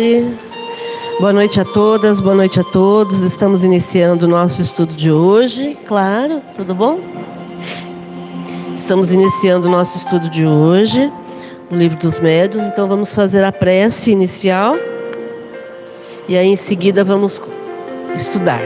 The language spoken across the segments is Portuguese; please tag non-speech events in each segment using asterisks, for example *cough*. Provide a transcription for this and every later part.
noite. Boa noite a todas, boa noite a todos. Estamos iniciando o nosso estudo de hoje. Claro, tudo bom? Estamos iniciando o nosso estudo de hoje, no livro dos médios. Então vamos fazer a prece inicial e aí em seguida vamos estudar.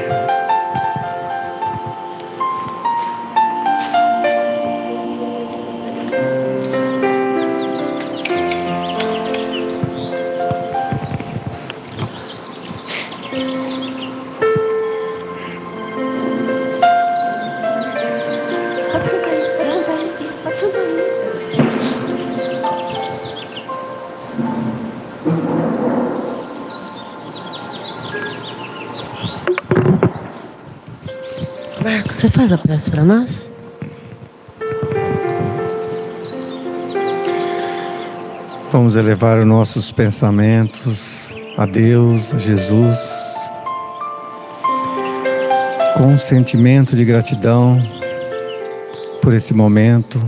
Você faz a prece para nós? Vamos elevar os nossos pensamentos a Deus, a Jesus, com um sentimento de gratidão por esse momento,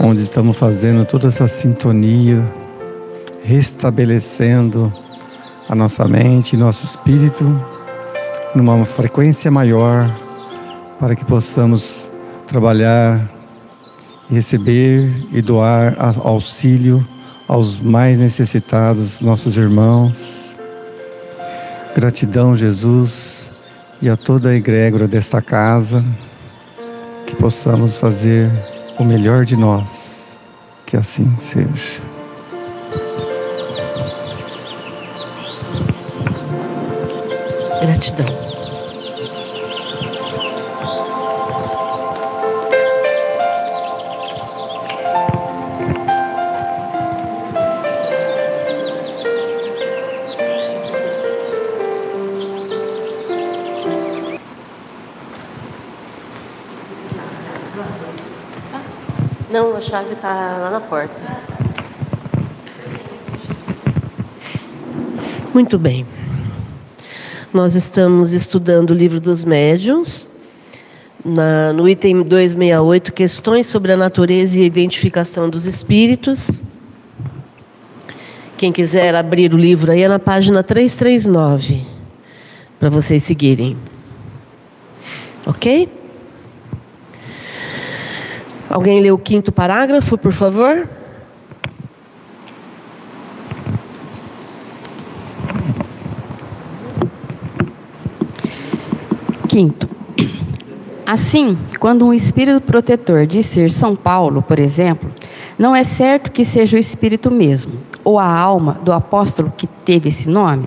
onde estamos fazendo toda essa sintonia, restabelecendo a nossa mente e nosso espírito numa frequência maior para que possamos trabalhar, receber e doar auxílio aos mais necessitados, nossos irmãos. Gratidão, Jesus, e a toda a egrégora desta casa, que possamos fazer o melhor de nós. Que assim seja. Gratidão. Não, a chave está lá na porta. Muito bem. Nós estamos estudando o livro dos médiuns, na, no item 268, questões sobre a natureza e a identificação dos espíritos. Quem quiser abrir o livro aí é na página 339, para vocês seguirem. Ok? Alguém lê o quinto parágrafo, por favor? Quinto. Assim, quando um espírito protetor diz ser São Paulo, por exemplo, não é certo que seja o espírito mesmo, ou a alma do apóstolo que teve esse nome?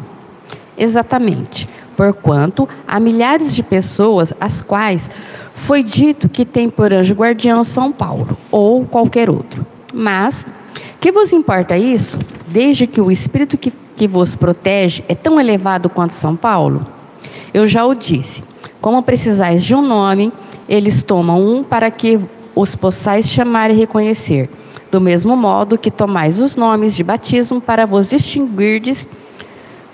Exatamente, porquanto há milhares de pessoas às quais foi dito que tem por anjo guardião São Paulo ou qualquer outro. Mas, que vos importa isso, desde que o espírito que, que vos protege é tão elevado quanto São Paulo? Eu já o disse. Como precisais de um nome, eles tomam um para que os possais chamar e reconhecer, do mesmo modo que tomais os nomes de batismo para vos distinguirdes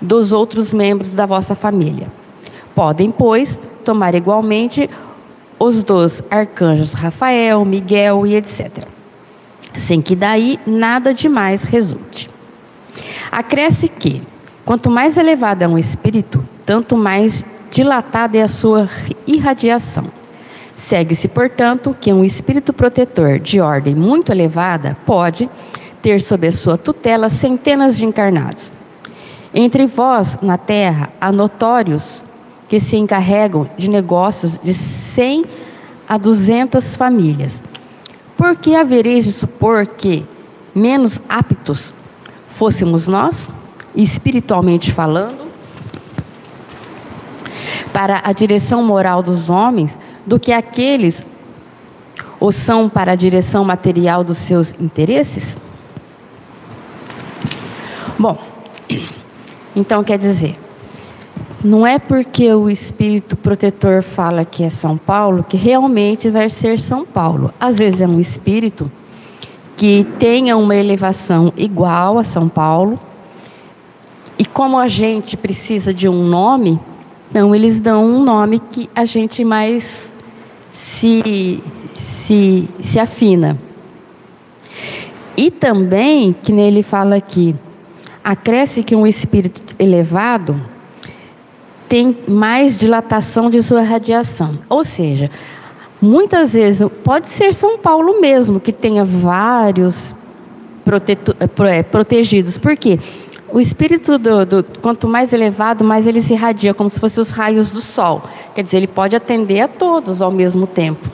dos outros membros da vossa família. Podem, pois, tomar igualmente os dos arcanjos Rafael, Miguel e etc. Sem que daí nada demais resulte. Acresce que, quanto mais elevado é um espírito, tanto mais dilatada é a sua irradiação. Segue-se, portanto, que um espírito protetor de ordem muito elevada pode ter sob a sua tutela centenas de encarnados. Entre vós, na terra, há notórios que se encarregam de negócios de 100 a 200 famílias. Por que havereis de supor que menos aptos fôssemos nós, espiritualmente falando, para a direção moral dos homens do que aqueles ou são para a direção material dos seus interesses? Bom, então quer dizer, não é porque o espírito protetor fala que é São Paulo que realmente vai ser São Paulo. Às vezes é um espírito que tenha uma elevação igual a São Paulo. E como a gente precisa de um nome, então eles dão um nome que a gente mais se, se, se afina. E também, que nele fala aqui, Acresce que um espírito elevado tem mais dilatação de sua radiação. Ou seja, muitas vezes, pode ser São Paulo mesmo, que tenha vários é, protegidos. Por quê? O espírito, do, do, quanto mais elevado, mais ele se irradia, como se fossem os raios do sol. Quer dizer, ele pode atender a todos ao mesmo tempo.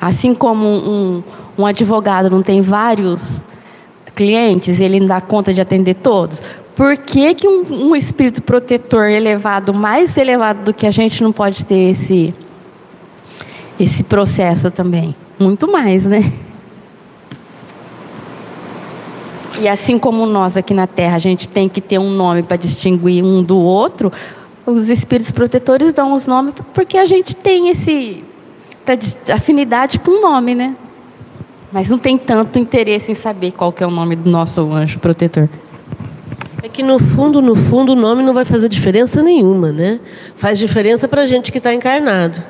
Assim como um, um advogado não tem vários clientes, ele não dá conta de atender todos. Por que, que um, um espírito protetor elevado, mais elevado do que a gente, não pode ter esse, esse processo também? Muito mais, né? E assim como nós aqui na Terra, a gente tem que ter um nome para distinguir um do outro, os espíritos protetores dão os nomes porque a gente tem esse afinidade com o nome, né? Mas não tem tanto interesse em saber qual que é o nome do nosso anjo protetor. É que no fundo, no fundo, o nome não vai fazer diferença nenhuma, né? Faz diferença para a gente que está encarnado,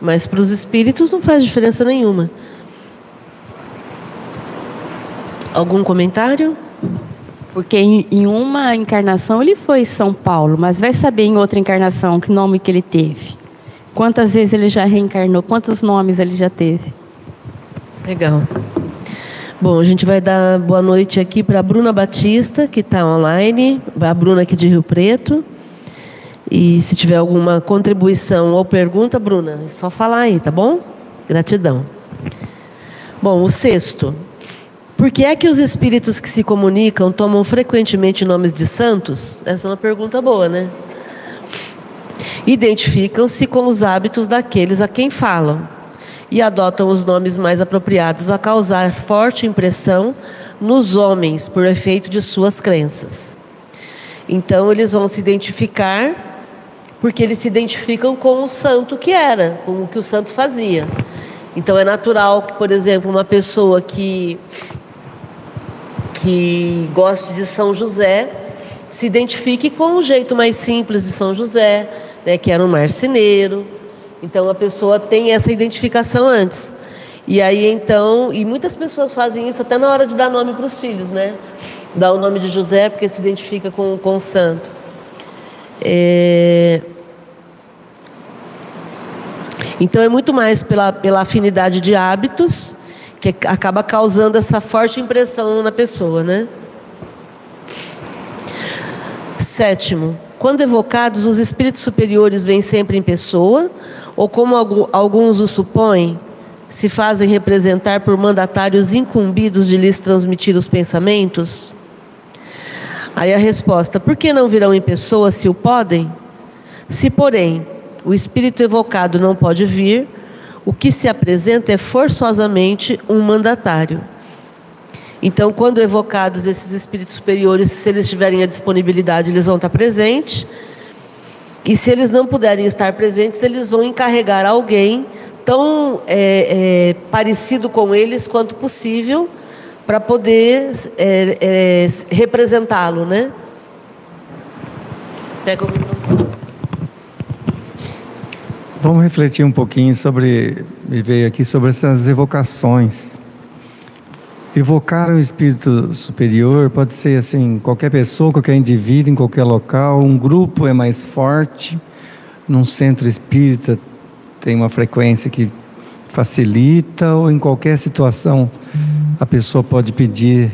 mas para os espíritos não faz diferença nenhuma. Algum comentário? Porque em, em, uma encarnação ele foi São Paulo, mas vai saber em outra encarnação que nome que ele teve. Quantas vezes ele já reencarnou, quantos nomes ele já teve. Legal. Bom, a gente vai dar boa noite aqui para a Bruna Batista, que está online, a Bruna aqui de Rio Preto. E se tiver alguma contribuição ou pergunta, Bruna, é só falar aí, tá bom? Gratidão. Bom, o sexto. Por que é que os espíritos que se comunicam tomam frequentemente nomes de santos? Essa é uma pergunta boa, né? Identificam-se com os hábitos daqueles a quem falam e adotam os nomes mais apropriados a causar forte impressão nos homens por efeito de suas crenças. Então eles vão se identificar porque eles se identificam com o santo que era, com o que o santo fazia. Então é natural que, por exemplo, uma pessoa que que goste de São José se identifique com o jeito mais simples de São José, né, que era um marceneiro. Então a pessoa tem essa identificação antes. E aí então, e muitas pessoas fazem isso até na hora de dar nome para os filhos, né? Dá o nome de José porque se identifica com, com o santo. É... Então é muito mais pela, pela afinidade de hábitos que acaba causando essa forte impressão na pessoa, né? Sétimo, quando evocados, os espíritos superiores vêm sempre em pessoa, ou como alguns o supõem, se fazem representar por mandatários incumbidos de lhes transmitir os pensamentos? Aí a resposta: por que não virão em pessoa se o podem? Se, porém, o espírito evocado não pode vir, o que se apresenta é forçosamente um mandatário. Então, quando evocados esses espíritos superiores, se eles tiverem a disponibilidade, eles vão estar presentes. E se eles não puderem estar presentes, eles vão encarregar alguém tão é, é, parecido com eles quanto possível para poder é, é, representá-lo, né? Pega o microfone. Vamos refletir um pouquinho sobre, me veio aqui sobre essas evocações. Evocar um espírito superior pode ser assim, qualquer pessoa, qualquer indivíduo, em qualquer local. Um grupo é mais forte, num centro espírita tem uma frequência que facilita, ou em qualquer situação a pessoa pode pedir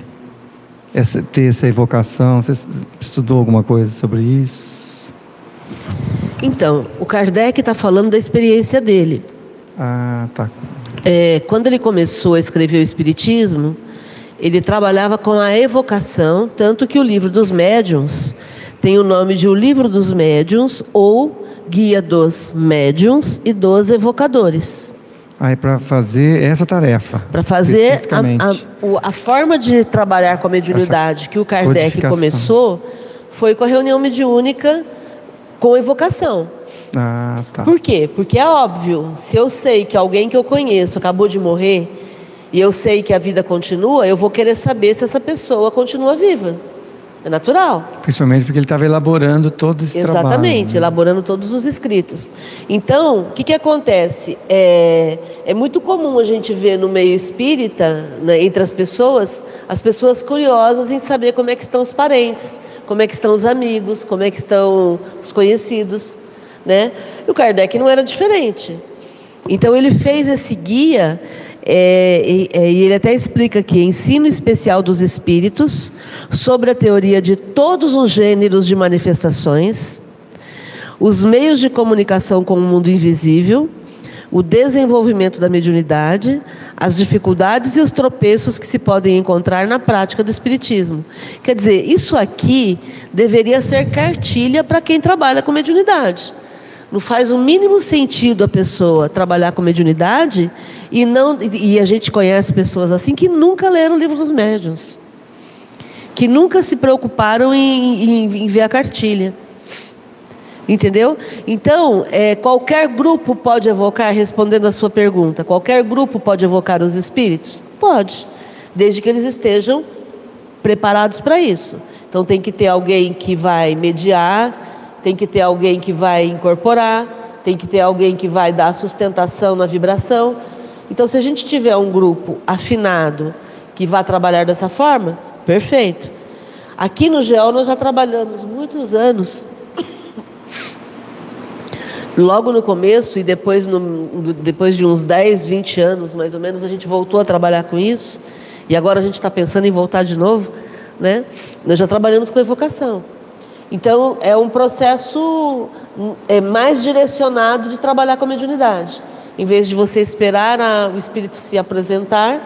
essa, ter essa evocação. Você estudou alguma coisa sobre isso? Então, o Kardec está falando da experiência dele. Ah, tá. É, quando ele começou a escrever o Espiritismo, ele trabalhava com a evocação, tanto que o livro dos médiuns tem o nome de O Livro dos Médiuns ou Guia dos Médiuns e dos Evocadores. Aí para fazer essa tarefa. Para fazer a, a, a, forma de trabalhar com a mediunidade essa que o Kardec começou foi com a reunião mediúnica com evocação. Ah, tá. Por quê? Porque é óbvio, se eu sei que alguém que eu conheço acabou de morrer e eu sei que a vida continua, eu vou querer saber se essa pessoa continua viva. É natural. Principalmente porque ele estava elaborando todo esse Exatamente, trabalho. Exatamente, né? elaborando todos os escritos. Então, o que, que acontece? É, é muito comum a gente ver no meio espírita, né, entre as pessoas, as pessoas curiosas em saber como é que estão os parentes, como é que estão os amigos, como é que estão os conhecidos. Né? E o Kardec não era diferente. Então, ele fez esse guia é, e, é, e ele até explica aqui: ensino especial dos espíritos sobre a teoria de todos os gêneros de manifestações, os meios de comunicação com o mundo invisível, o desenvolvimento da mediunidade, as dificuldades e os tropeços que se podem encontrar na prática do espiritismo. Quer dizer, isso aqui deveria ser cartilha para quem trabalha com mediunidade. Não faz o mínimo sentido a pessoa trabalhar com mediunidade e não e a gente conhece pessoas assim que nunca leram o livro dos médiuns, que nunca se preocuparam em, em, em ver a cartilha. Entendeu? Então, é, qualquer grupo pode evocar, respondendo a sua pergunta, qualquer grupo pode evocar os espíritos? Pode, desde que eles estejam preparados para isso. Então, tem que ter alguém que vai mediar, tem que ter alguém que vai incorporar, tem que ter alguém que vai dar sustentação na vibração. Então, se a gente tiver um grupo afinado que vai trabalhar dessa forma, perfeito. Aqui no GEO nós já trabalhamos muitos anos. Logo no começo e depois, no, depois de uns 10, 20 anos mais ou menos, a gente voltou a trabalhar com isso. E agora a gente está pensando em voltar de novo. Né? Nós já trabalhamos com evocação. Então, é um processo é, mais direcionado de trabalhar com a mediunidade. Em vez de você esperar a, o espírito se apresentar,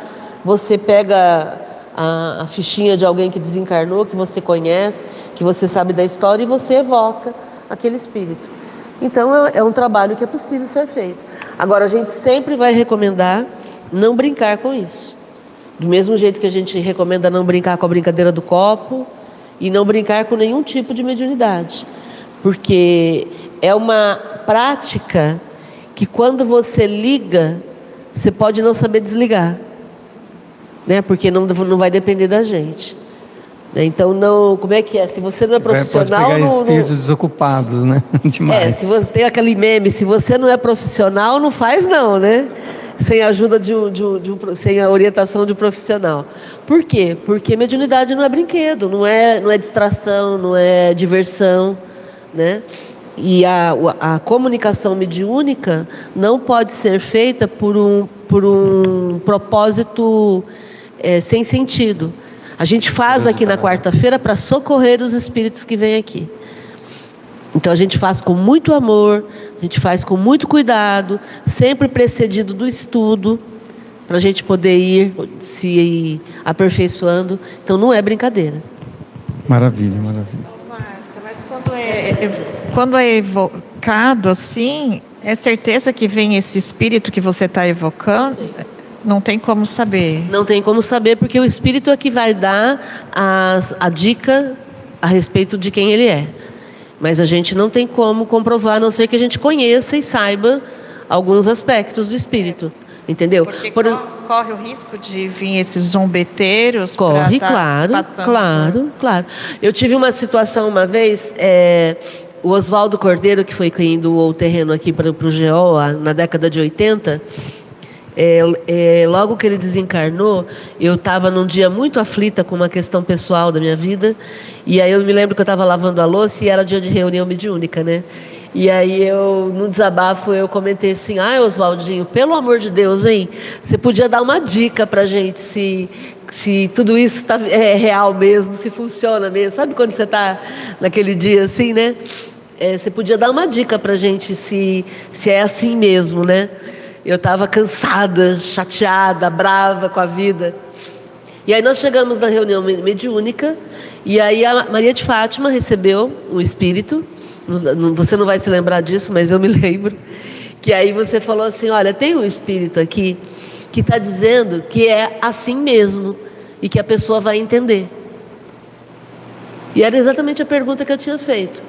você pega a, a, fichinha de alguém que desencarnou, que você conhece, que você sabe da história, e você evoca aquele espírito. Então, é, é um trabalho que é possível ser feito. Agora, a gente sempre vai recomendar não brincar com isso. Do mesmo jeito que a gente recomenda não brincar com a brincadeira do copo, e não brincar com nenhum tipo de mediunidade, porque é uma prática que quando você liga, você pode não saber desligar, né? Porque não, não vai depender da gente. Né? Então não, como é que é? Se você não é profissional, pode pegar não, espíritos não... desocupados, né? *laughs* Demais. É, se você tem aquele meme, se você não é profissional, não faz não, né? Sem a ajuda de um, de, um, de um, sem a orientação de um profissional. Por quê? Porque mediunidade não é brinquedo, não é, não é distração, não é diversão, né? E a, a comunicação mediúnica não pode ser feita por um, por um propósito é, sem sentido. A gente faz aqui na quarta-feira para socorrer os espíritos que vêm aqui. Então a gente faz com muito amor, a gente faz com muito cuidado, sempre precedido do estudo, para a gente poder ir se aperfeiçoando. Então não é brincadeira. Maravilha, maravilha. Márcia, mas quando é, quando é evocado assim, é certeza que vem esse espírito que você está evocando? Sim. Não tem como saber. Não tem como saber, porque o espírito é que vai dar as, a dica a respeito de quem ele é. Mas a gente não tem como comprovar, a não ser que a gente conheça e saiba alguns aspectos do espírito. Entendeu? Porque Por... corre o risco de vir esses zombeteiros. Corre, tá claro, claro, por... claro. Eu tive uma situação uma vez, é, o Oswaldo Cordeiro, que foi quem doou o terreno aqui para o GO na década de 80, é, é, logo que ele desencarnou, eu estava num dia muito aflita com uma questão pessoal da minha vida. E aí eu me lembro que eu estava lavando a louça e era dia de reunião mediúnica, né? E aí eu, num desabafo, eu comentei assim, ah, Oswaldinho, pelo amor de Deus, hein? Você podia dar uma dica pra gente se, se tudo isso tá, é real mesmo, se funciona mesmo. Sabe quando você está naquele dia assim, né? É, você podia dar uma dica pra gente se, se é assim mesmo, né? Eu estava cansada, chateada, brava com a vida. E aí nós chegamos na reunião mediúnica e aí a Maria de Fátima recebeu um espírito. Você não vai se lembrar disso, mas eu me *laughs* lembro. Que aí você falou assim: olha, tem um espírito aqui que está dizendo que é assim mesmo e que a pessoa vai entender. E era exatamente a pergunta que eu tinha feito.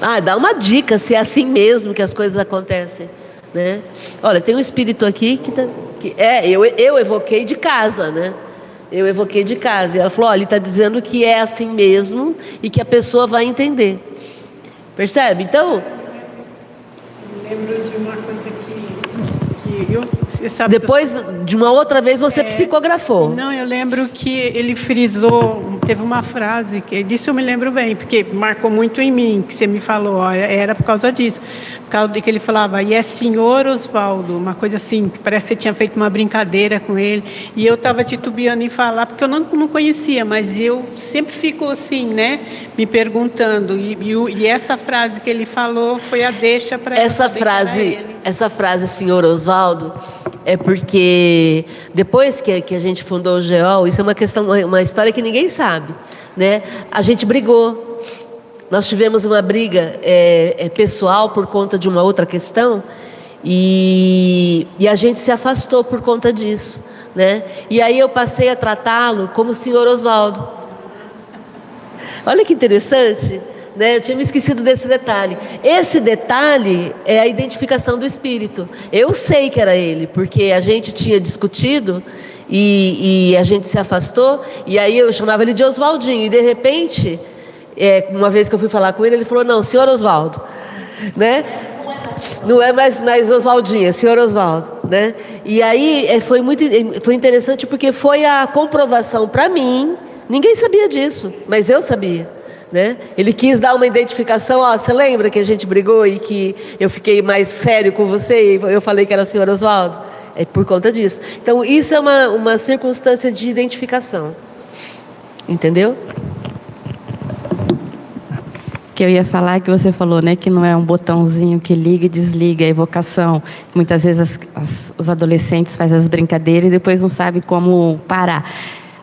Ah, dá uma dica se é assim mesmo que as coisas acontecem. Né? Olha, tem um espírito aqui que, tá, que é, eu, eu evoquei de casa, né? Eu evoquei de casa. E ela falou: olha, ele está dizendo que é assim mesmo e que a pessoa vai entender. Percebe? Então. Lembro de uma coisa que, depois de uma outra vez você é, psicografou. Não, eu lembro que ele frisou, teve uma frase que disso eu me lembro bem, porque marcou muito em mim, que você me falou, olha, era por causa disso. Por causa de que ele falava, e é senhor Oswaldo, uma coisa assim, que parece que você tinha feito uma brincadeira com ele. E eu estava titubeando em falar, porque eu não, não conhecia, mas eu sempre fico assim, né, me perguntando. E, e, e essa frase que ele falou foi a deixa para essa frase, essa frase, senhor Oswaldo, é porque depois que, que a gente fundou o GEOL, isso é uma questão, uma história que ninguém sabe, né? A gente brigou. Nós tivemos uma briga é, é, pessoal por conta de uma outra questão e, e a gente se afastou por conta disso, né? E aí eu passei a tratá-lo como senhor Oswaldo. Olha que interessante. Né? Eu tinha me esquecido desse detalhe. Esse detalhe é a identificação do espírito. Eu sei que era ele, porque a gente tinha discutido e, e a gente se afastou, e aí eu chamava ele de Oswaldinho, e de repente, é, uma vez que eu fui falar com ele, ele falou: Não, senhor Oswaldo. Né? Não é mais, mais Oswaldinho, é senhor Oswaldo. Né? E aí é, foi muito foi interessante porque foi a comprovação para mim. Ninguém sabia disso, mas eu sabia. Né? Ele quis dar uma identificação, ó, você lembra que a gente brigou e que eu fiquei mais sério com você e eu falei que era o senhor Oswaldo? É por conta disso. Então, isso é uma, uma circunstância de identificação. Entendeu? que eu ia falar que você falou, né, que não é um botãozinho que liga e desliga a evocação. Muitas vezes as, as, os adolescentes fazem as brincadeiras e depois não sabem como parar.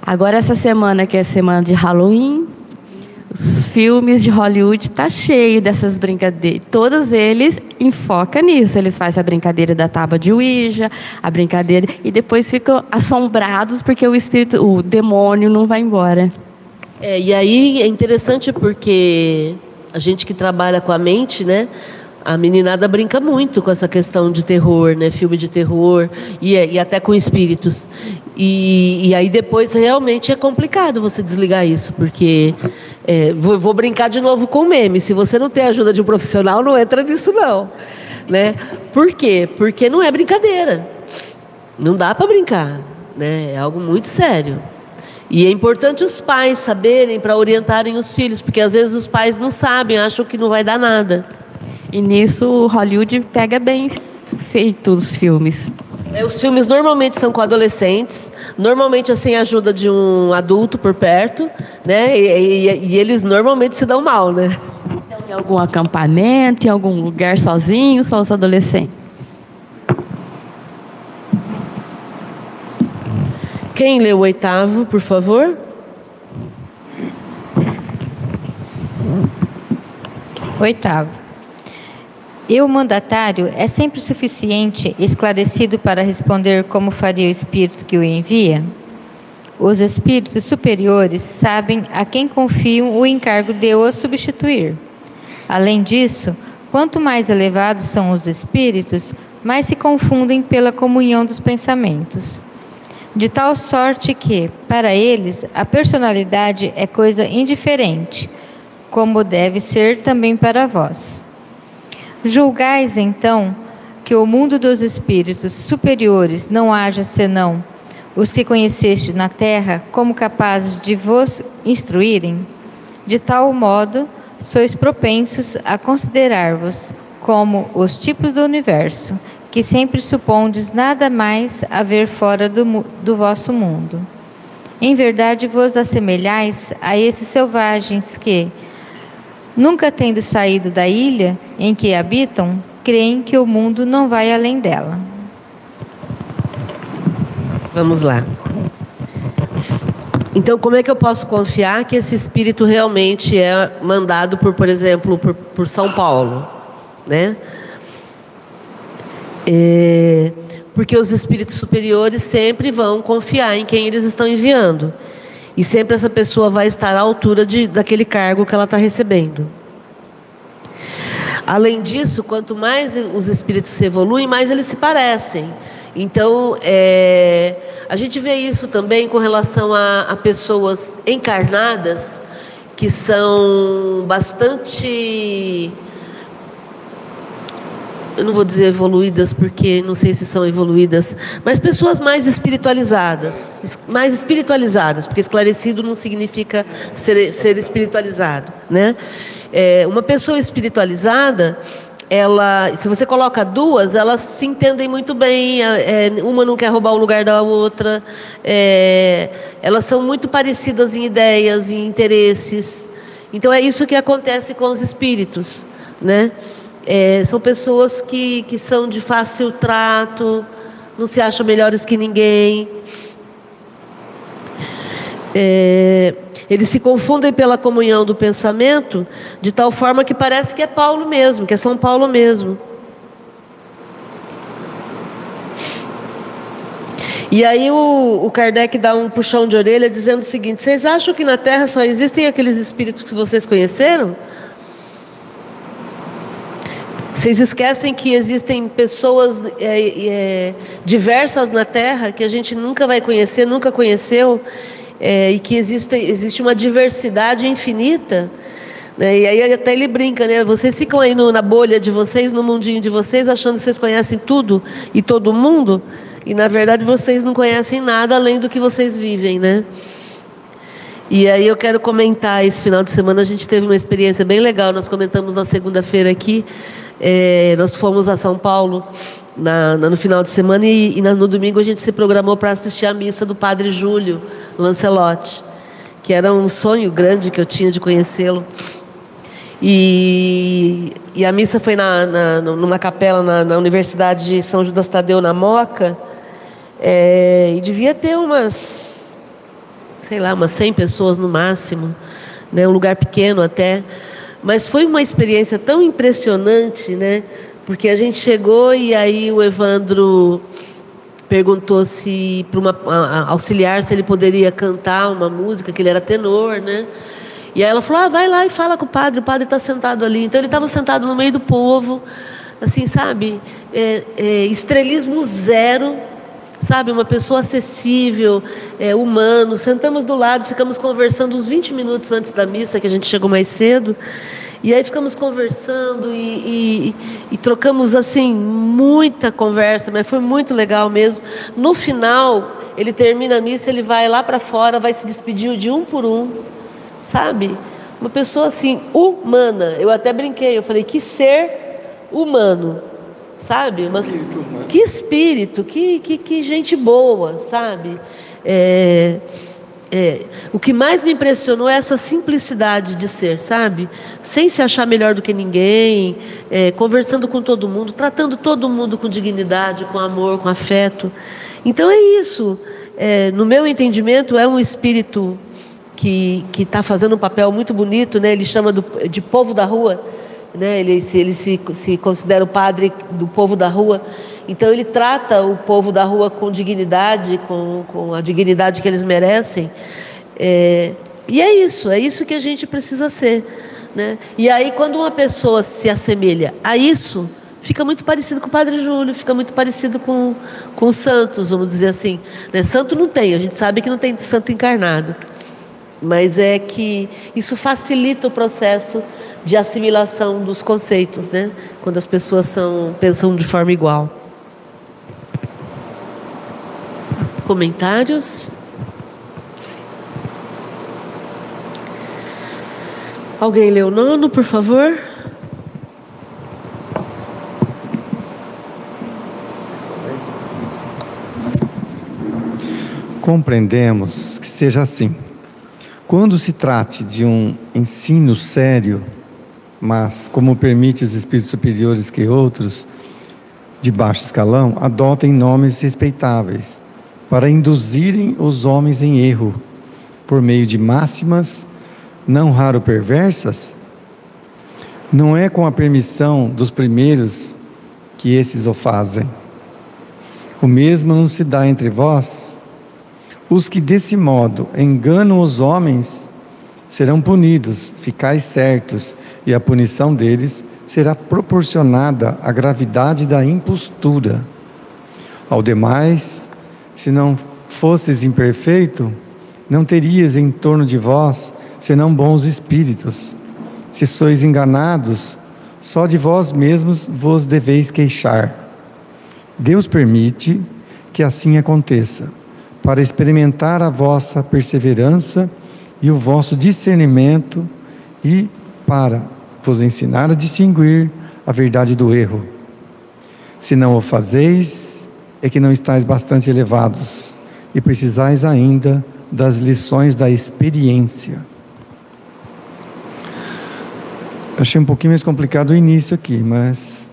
Agora essa semana que é semana de Halloween, os filmes de Hollywood tá cheio dessas brincadeiras. Todos eles enfocam nisso. Eles fazem a brincadeira da tábua de Ouija, a brincadeira e depois ficam assombrados porque o espírito, o demônio não vai embora. É, e aí é interessante porque a gente que trabalha com a mente, né? A meninada brinca muito com essa questão de terror, né? Filme de terror e, e até com espíritos. E, e aí depois realmente é complicado você desligar isso, porque é, vou, vou, brincar de novo com o meme. Se você não tem a ajuda de um profissional, não entra nisso não, né? Por quê? Porque não é brincadeira. Não dá para brincar, né? É algo muito sério. E é importante os pais saberem para orientarem os filhos, porque às vezes os pais não sabem, acham que não vai dar nada. E nisso Hollywood pega bem feito os filmes. É, os filmes normalmente são com adolescentes, normalmente assim ajuda de um adulto por perto, né? E, e, e eles normalmente se dão mal, né? Então, em algum acampamento, em algum lugar sozinho, só os adolescentes. Quem lê o oitavo, por favor? Oitavo. E o mandatário é sempre suficiente esclarecido para responder como faria o espírito que o envia? Os espíritos superiores sabem a quem confiam o encargo de o substituir. Além disso, quanto mais elevados são os espíritos, mais se confundem pela comunhão dos pensamentos. De tal sorte que, para eles, a personalidade é coisa indiferente, como deve ser também para vós. Julgais, então, que o mundo dos espíritos superiores não haja senão os que conheceste na terra como capazes de vos instruírem? De tal modo, sois propensos a considerar-vos como os tipos do universo, que sempre supondes nada mais haver fora do, do vosso mundo. Em verdade vos assemelhais a esses selvagens que, nunca tendo saído da ilha em que habitam, creem que o mundo não vai além dela. Vamos lá. Então, como é que eu posso confiar que esse espírito realmente é mandado por, por exemplo, por, por São Paulo, né? É, porque os espíritos superiores sempre vão confiar em quem eles estão enviando. E sempre essa pessoa vai estar à altura de, daquele cargo que ela está recebendo. Além disso, quanto mais os espíritos se evoluem, mais eles se parecem. Então, é, a gente vê isso também com relação a, a pessoas encarnadas que são bastante eu não vou dizer evoluídas porque não sei se são evoluídas, mas pessoas mais espiritualizadas, mais espiritualizadas, porque esclarecido não significa ser, ser espiritualizado, né? É, uma pessoa espiritualizada, ela, se você coloca duas, elas se entendem muito bem. É, uma não quer roubar o lugar da outra. É, elas são muito parecidas em ideias, em interesses. Então é isso que acontece com os espíritos, né? É, são pessoas que, que são de fácil trato, não se acham melhores que ninguém. É, eles se confundem pela comunhão do pensamento, de tal forma que parece que é Paulo mesmo, que é São Paulo mesmo. E aí o, o Kardec dá um puxão de orelha dizendo o seguinte: vocês acham que na Terra só existem aqueles espíritos que vocês conheceram? Vocês esquecem que existem pessoas é, é, diversas na Terra que a gente nunca vai conhecer, nunca conheceu, é, e que existe, existe uma diversidade infinita. Né? E aí até ele brinca, né? Vocês ficam aí no, na bolha de vocês, no mundinho de vocês, achando que vocês conhecem tudo e todo mundo, e na verdade vocês não conhecem nada além do que vocês vivem, né? E aí eu quero comentar, esse final de semana a gente teve uma experiência bem legal, nós comentamos na segunda-feira aqui, é, nós fomos a São Paulo na, no final de semana e, e no domingo a gente se programou para assistir a missa do Padre Júlio Lancelotti, que era um sonho grande que eu tinha de conhecê-lo. E, e, a missa foi na, na numa capela na, na, Universidade de São Judas Tadeu, na Moca, é, e devia ter umas, sei lá, umas 100 pessoas no máximo, né, um lugar pequeno até. Mas foi uma experiência tão impressionante, né? Porque a gente chegou e aí o Evandro perguntou se para uma auxiliar se ele poderia cantar uma música, que ele era tenor, né? E aí ela falou: ah, vai lá e fala com o padre, o padre está sentado ali. Então ele estava sentado no meio do povo, assim, sabe? É, é, estrelismo zero, sabe? Uma pessoa acessível, é, humano. Sentamos do lado, ficamos conversando uns 20 minutos antes da missa, que a gente chegou mais cedo. E aí ficamos conversando e, e, e, trocamos assim muita conversa, mas foi muito legal mesmo. No final, ele termina a missa, ele vai lá para fora, vai se despedir de um por um, sabe? Uma pessoa assim humana. Eu até brinquei, eu falei que ser humano, sabe? Uma, que espírito, que, que, que gente boa, sabe? É, é, o que mais me impressionou é essa simplicidade de ser, sabe? Sem se achar melhor do que ninguém, é, conversando com todo mundo, tratando todo mundo com dignidade, com amor, com afeto. Então é isso. É, no meu entendimento, é um espírito que está fazendo um papel muito bonito, né? ele chama do, de povo da rua, né? ele, se, ele se, se considera o padre do povo da rua. Então ele trata o povo da rua com dignidade, com, com a dignidade que eles merecem. É, e é isso, é isso que a gente precisa ser. Né? E aí, quando uma pessoa se assemelha a isso, fica muito parecido com o Padre Júlio, fica muito parecido com, com os santos, vamos dizer assim. Né? Santo não tem, a gente sabe que não tem santo encarnado. Mas é que isso facilita o processo de assimilação dos conceitos, né? quando as pessoas são, pensam de forma igual. Comentários? Alguém leu o nono, por favor? Compreendemos que seja assim. Quando se trate de um ensino sério, mas como permite os espíritos superiores que outros de baixo escalão adotem nomes respeitáveis, para induzirem os homens em erro, por meio de máximas, não raro perversas? Não é com a permissão dos primeiros que esses o fazem. O mesmo não se dá entre vós? Os que desse modo enganam os homens serão punidos, ficais certos, e a punição deles será proporcionada à gravidade da impostura. Ao demais, se não fosses imperfeito, não terias em torno de vós senão bons espíritos. Se sois enganados, só de vós mesmos vos deveis queixar. Deus permite que assim aconteça, para experimentar a vossa perseverança e o vosso discernimento e para vos ensinar a distinguir a verdade do erro. Se não o fazeis, é que não estáis bastante elevados e precisais ainda das lições da experiência. Achei um pouquinho mais complicado o início aqui, mas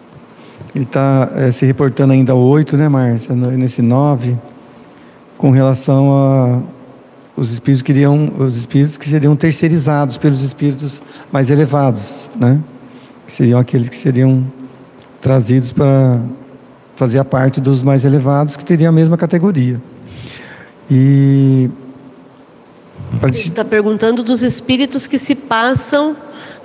ele está é, se reportando ainda ao 8, né, Márcia? Nesse 9, com relação a os espíritos queriam os espíritos que seriam terceirizados pelos espíritos mais elevados, né? Que seriam aqueles que seriam trazidos para fazer a parte dos mais elevados que teriam a mesma categoria. E Você está perguntando dos espíritos que se passam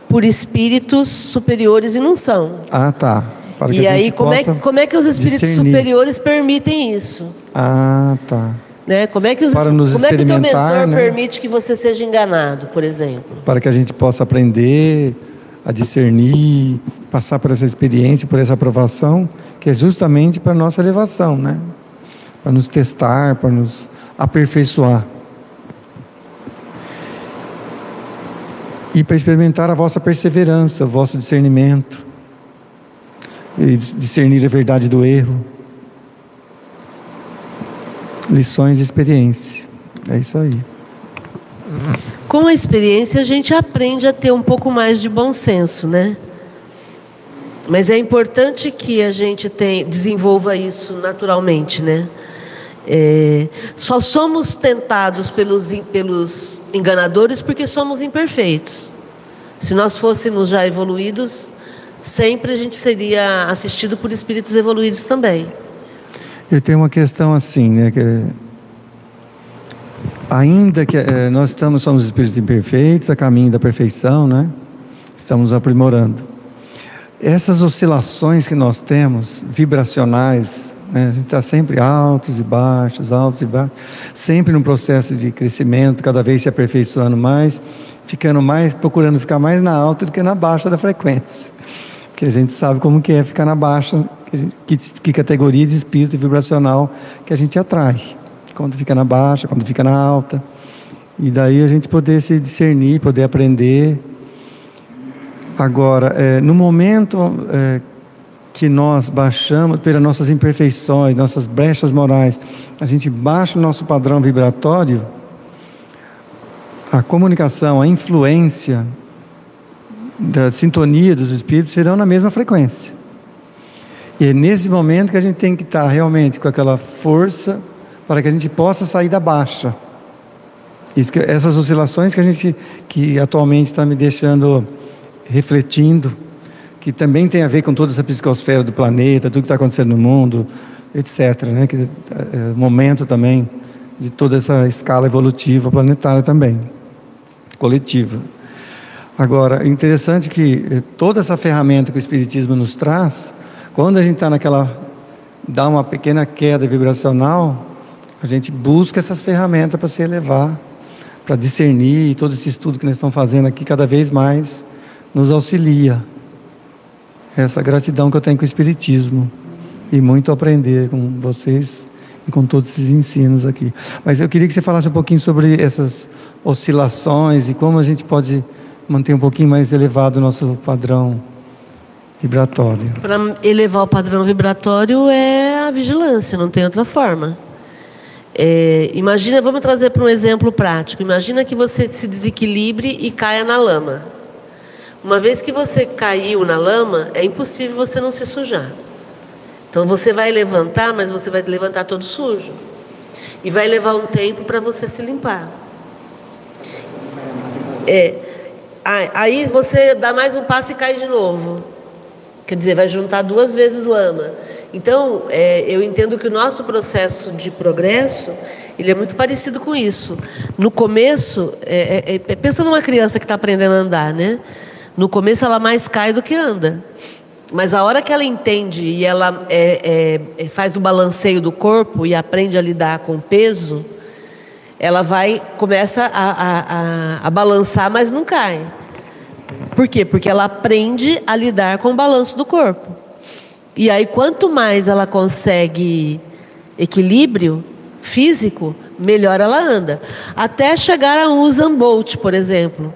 por espíritos superiores e não são. Ah, tá. Para e aí, como é, como é que os espíritos discernir. superiores permitem isso? Ah, tá. Né? Como é que, os, para nos como é que o teu mentor né? permite que você seja enganado, por exemplo? Para que a gente possa aprender a discernir, passar por essa experiência, por essa aprovação, que é justamente para a nossa elevação, né? Para nos testar, para nos aperfeiçoar. E para experimentar a vossa perseverança, o vosso discernimento, e discernir a verdade do erro lições de experiência. É isso aí. Com a experiência a gente aprende a ter um pouco mais de bom senso, né? Mas é importante que a gente tem, desenvolva isso naturalmente, né? É, só somos tentados pelos, pelos enganadores porque somos imperfeitos. Se nós fôssemos já evoluídos, sempre a gente seria assistido por espíritos evoluídos também. Eu tenho uma questão assim, né? Que ainda que é, nós estamos somos espíritos imperfeitos, a caminho da perfeição, né? Estamos aprimorando. Essas oscilações que nós temos, vibracionais, né? a gente está sempre altos e baixos, altos e baixos, sempre num processo de crescimento, cada vez se aperfeiçoando mais, ficando mais, procurando ficar mais na alta do que na baixa da frequência. Porque a gente sabe como que é ficar na baixa que, que categoria de espírito vibracional que a gente atrai. Quando fica na baixa, quando fica na alta. E daí a gente poder se discernir, poder aprender. Agora, é, no momento é, que nós baixamos pelas nossas imperfeições, nossas brechas morais, a gente baixa o nosso padrão vibratório, a comunicação, a influência da sintonia dos espíritos serão na mesma frequência. E é nesse momento que a gente tem que estar realmente com aquela força para que a gente possa sair da baixa. Isso que, essas oscilações que a gente, que atualmente está me deixando refletindo, que também tem a ver com toda essa psicosfera do planeta, tudo que está acontecendo no mundo, etc. Né? Que é, é momento também de toda essa escala evolutiva planetária também, coletiva. Agora, é interessante que eh, toda essa ferramenta que o Espiritismo nos traz, quando a gente está naquela, dá uma pequena queda vibracional, a gente busca essas ferramentas para se elevar, para discernir, e todo esse estudo que nós estamos fazendo aqui, cada vez mais nos auxilia. Essa gratidão que eu tenho com o Espiritismo, e muito aprender com vocês e com todos esses ensinos aqui. Mas eu queria que você falasse um pouquinho sobre essas oscilações e como a gente pode manter um pouquinho mais elevado o nosso padrão vibratório. Para elevar o padrão vibratório é a vigilância, não tem outra forma. É, imagina, vamos trazer para um exemplo prático. Imagina que você se desequilibre e caia na lama. Uma vez que você caiu na lama, é impossível você não se sujar. Então você vai levantar, mas você vai levantar todo sujo. E vai levar um tempo para você se limpar. É, aí você dá mais um passo e cai de novo. Quer dizer, vai juntar duas vezes lama. Então, é, eu entendo que o nosso processo de progresso ele é muito parecido com isso. No começo, é, é, é pensa numa criança que está aprendendo a andar, né? No começo ela mais cai do que anda. Mas a hora que ela entende e ela é, é, é, faz o balanceio do corpo e aprende a lidar com o peso, ela vai começa a, a, a, a balançar, mas não cai. Por quê? Porque ela aprende a lidar com o balanço do corpo. E aí, quanto mais ela consegue equilíbrio físico, melhor ela anda. Até chegar a Usain Bolt, por exemplo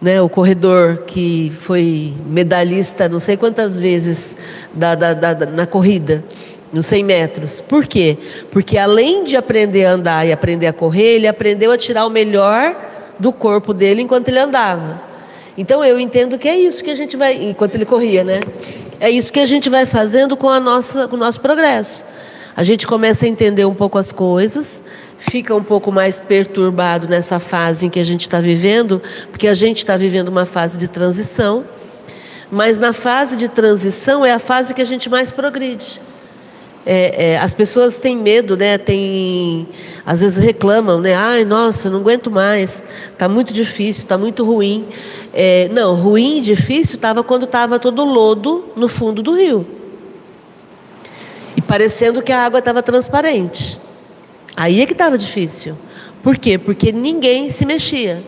né, o corredor que foi medalhista não sei quantas vezes da, da, da, na corrida, nos 100 metros. Por quê? Porque além de aprender a andar e aprender a correr, ele aprendeu a tirar o melhor do corpo dele enquanto ele andava. Então eu entendo que é isso que a gente vai, enquanto ele corria, né? É isso que a gente vai fazendo com, a nossa, com o nosso progresso. A gente começa a entender um pouco as coisas, fica um pouco mais perturbado nessa fase em que a gente está vivendo, porque a gente está vivendo uma fase de transição, mas na fase de transição é a fase que a gente mais progride. É, é, as pessoas têm medo, né? Tem, às vezes reclamam, né? Ai, nossa, não aguento mais, está muito difícil, está muito ruim. É, não, ruim e difícil estava quando estava todo lodo no fundo do rio e parecendo que a água estava transparente. Aí é que estava difícil. Por quê? Porque ninguém se mexia.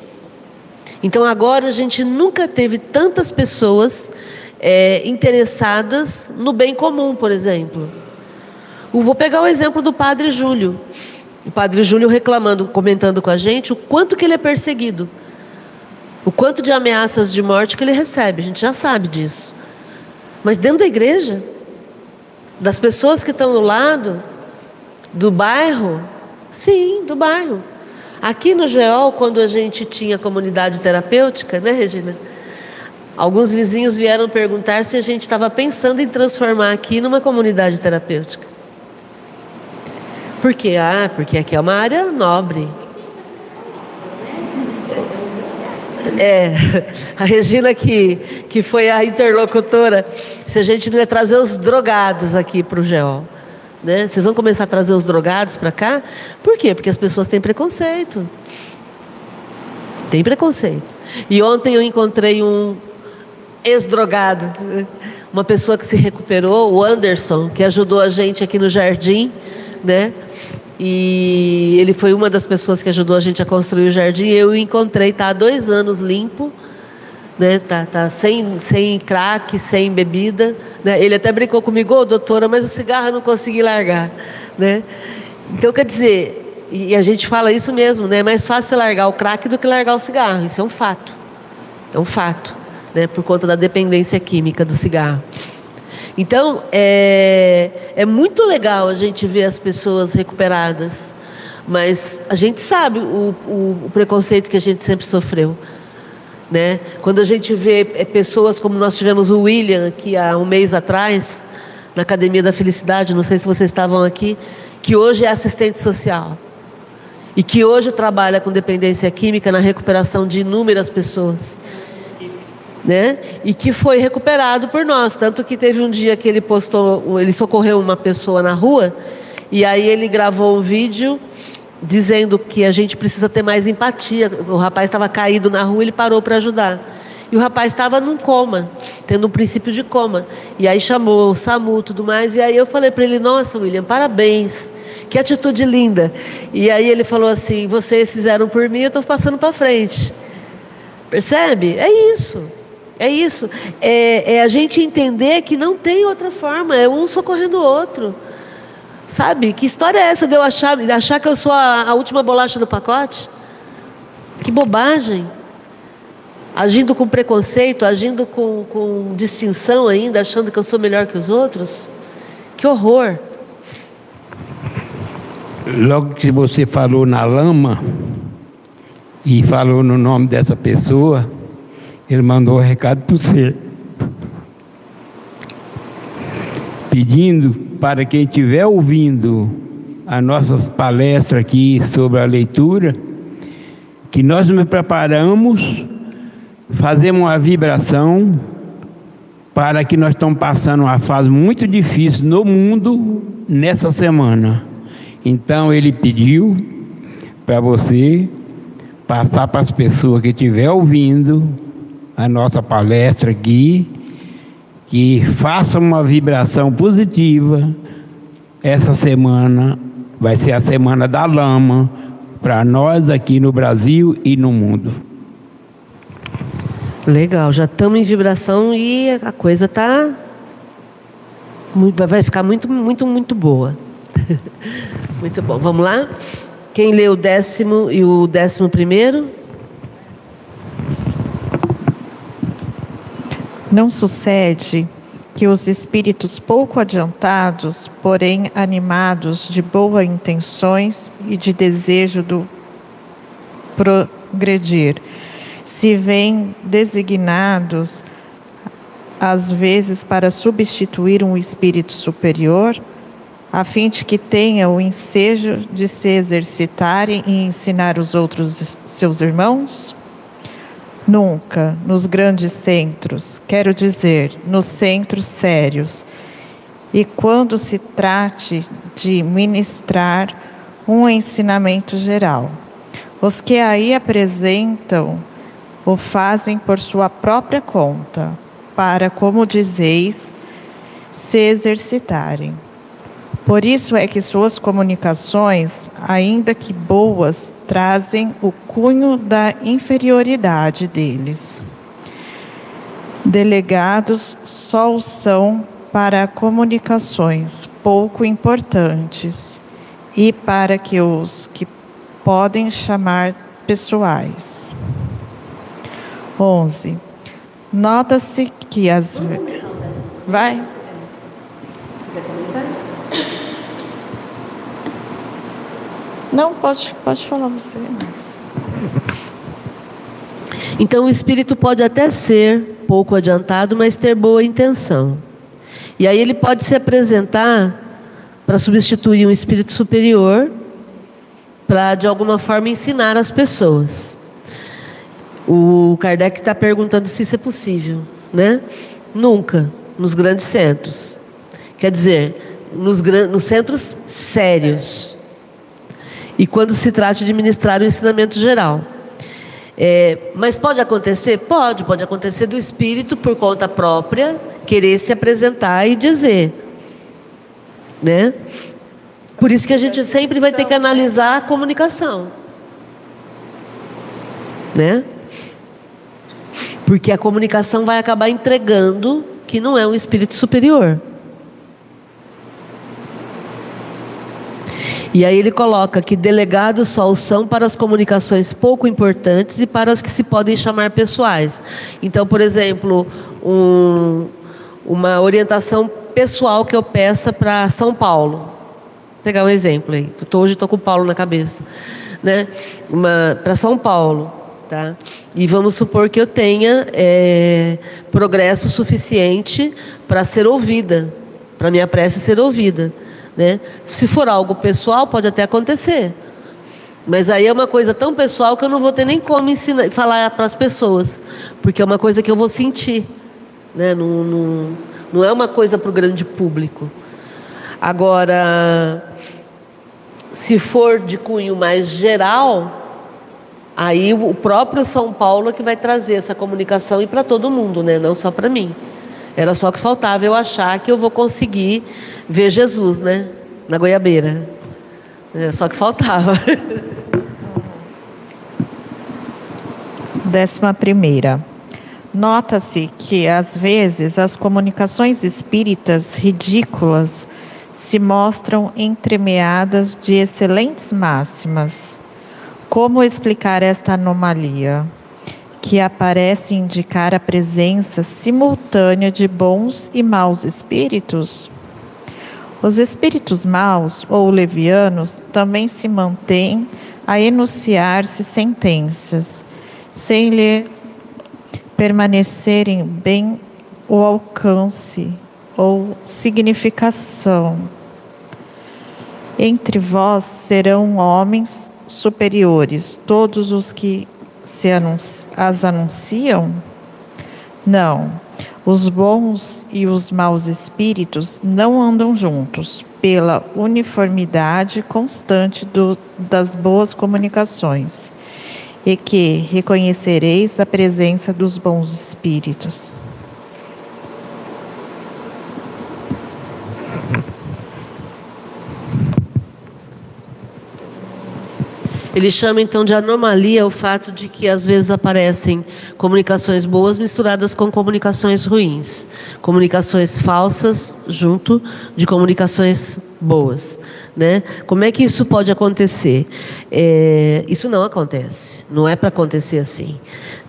Então agora a gente nunca teve tantas pessoas é, interessadas no bem comum, por exemplo. Vou pegar o exemplo do Padre Júlio. O Padre Júlio reclamando, comentando com a gente o quanto que ele é perseguido. O quanto de ameaças de morte que ele recebe. A gente já sabe disso. Mas dentro da igreja, das pessoas que estão do lado, do bairro, Sim, do bairro. Aqui no GEOL, quando a gente tinha comunidade terapêutica, né, Regina? Alguns vizinhos vieram perguntar se a gente estava pensando em transformar aqui numa comunidade terapêutica. Por quê? Ah, porque aqui é uma área nobre. É, a Regina que, que foi a interlocutora, se a gente não ia trazer os drogados aqui para o GEOL. Né? Vocês vão começar a trazer os drogados para cá? Por quê? Porque as pessoas têm preconceito. Tem preconceito. E ontem eu encontrei um ex-drogado, né? uma pessoa que se recuperou, o Anderson, que ajudou a gente aqui no jardim, né? E ele foi uma das pessoas que ajudou a gente a construir o jardim. Eu encontrei, está há dois anos limpo né? Tá, tá sem, sem crack, sem bebida, né? Ele até brincou comigo, oh, doutora, mas o cigarro eu não consegui largar, né? Então quer dizer, e a gente fala isso mesmo, né? É mais fácil largar o crack do que largar o cigarro. Isso é um fato, é um fato, né? Por conta da dependência química do cigarro. Então é, é muito legal a gente ver as pessoas recuperadas, mas a gente sabe o, o, o preconceito que a gente sempre sofreu. Né? Quando a gente vê é, pessoas como nós tivemos o William aqui há um mês atrás, na Academia da Felicidade, não sei se vocês estavam aqui, que hoje é assistente social. E que hoje trabalha com dependência química na recuperação de inúmeras pessoas. Né? E que foi recuperado por nós. Tanto que teve um dia que ele postou, ele socorreu uma pessoa na rua, e aí ele gravou um vídeo dizendo que a gente precisa ter mais empatia. O rapaz estava caído na rua, ele parou para ajudar. E o rapaz estava num coma, tendo um princípio de coma. E aí chamou o SAMU e tudo mais. E aí eu falei para ele: Nossa, William, parabéns, que atitude linda. E aí ele falou assim: Vocês fizeram por mim, eu estou passando para frente. Percebe? É isso. É isso. É, é a gente entender que não tem outra forma, é um socorrendo o outro. Sabe? Que história é essa de eu achar, de achar que eu sou a, a última bolacha do pacote? Que bobagem. Agindo com preconceito, agindo com, com distinção ainda, achando que eu sou melhor que os outros? Que horror. Logo que você falou na lama e falou no nome dessa pessoa, ele mandou um recado para você. Pedindo para quem estiver ouvindo a nossa palestra aqui sobre a leitura, que nós nos preparamos, fazemos uma vibração para que nós estamos passando uma fase muito difícil no mundo nessa semana. Então ele pediu para você passar para as pessoas que estiver ouvindo a nossa palestra aqui que façam uma vibração positiva. Essa semana vai ser a semana da lama para nós aqui no Brasil e no mundo. Legal, já estamos em vibração e a coisa tá vai ficar muito, muito, muito boa. *laughs* muito bom. Vamos lá? Quem lê o décimo e o décimo primeiro? Não sucede que os espíritos pouco adiantados, porém animados de boas intenções e de desejo do progredir, se veem designados às vezes para substituir um espírito superior, a fim de que tenha o ensejo de se exercitarem e ensinar os outros seus irmãos? Nunca nos grandes centros, quero dizer, nos centros sérios. E quando se trate de ministrar um ensinamento geral. Os que aí apresentam o fazem por sua própria conta, para, como dizeis, se exercitarem. Por isso é que suas comunicações, ainda que boas, trazem o cunho da inferioridade deles. Delegados só o são para comunicações pouco importantes e para que os que podem chamar pessoais. 11. Nota-se que as. Vai? Não, pode, pode falar você. Então, o espírito pode até ser pouco adiantado, mas ter boa intenção. E aí ele pode se apresentar para substituir um espírito superior, para de alguma forma ensinar as pessoas. O Kardec está perguntando se isso é possível, né? Nunca, nos grandes centros. Quer dizer, nos, nos centros sérios e quando se trata de ministrar o ensinamento geral. É, mas pode acontecer? Pode, pode acontecer do espírito, por conta própria, querer se apresentar e dizer. Né? Por isso que a gente sempre vai ter que analisar a comunicação. Né? Porque a comunicação vai acabar entregando que não é um espírito superior. E aí ele coloca que delegados só são para as comunicações pouco importantes e para as que se podem chamar pessoais. Então, por exemplo, um, uma orientação pessoal que eu peça para São Paulo. Vou pegar um exemplo aí. Hoje estou com o Paulo na cabeça. Né? Para São Paulo. Tá? E vamos supor que eu tenha é, progresso suficiente para ser ouvida, para minha prece ser ouvida. Né? Se for algo pessoal, pode até acontecer. Mas aí é uma coisa tão pessoal que eu não vou ter nem como ensinar, falar para as pessoas, porque é uma coisa que eu vou sentir. Né? Não, não, não é uma coisa para o grande público. Agora, se for de cunho mais geral, aí o próprio São Paulo é que vai trazer essa comunicação e para todo mundo, né? não só para mim. Era só que faltava eu achar que eu vou conseguir ver Jesus, né? Na goiabeira. É, só que faltava. Décima primeira. Nota-se que, às vezes, as comunicações espíritas ridículas se mostram entremeadas de excelentes máximas. Como explicar esta anomalia? que aparece indicar a presença simultânea de bons e maus espíritos? Os espíritos maus ou levianos também se mantêm a enunciar-se sentenças, sem lhes permanecerem bem o alcance ou significação. Entre vós serão homens superiores, todos os que se as anunciam? Não. Os bons e os maus espíritos não andam juntos, pela uniformidade constante do, das boas comunicações, e que reconhecereis a presença dos bons espíritos. Ele chama então de anomalia o fato de que às vezes aparecem comunicações boas misturadas com comunicações ruins, comunicações falsas junto de comunicações boas. Né? Como é que isso pode acontecer? É, isso não acontece, não é para acontecer assim.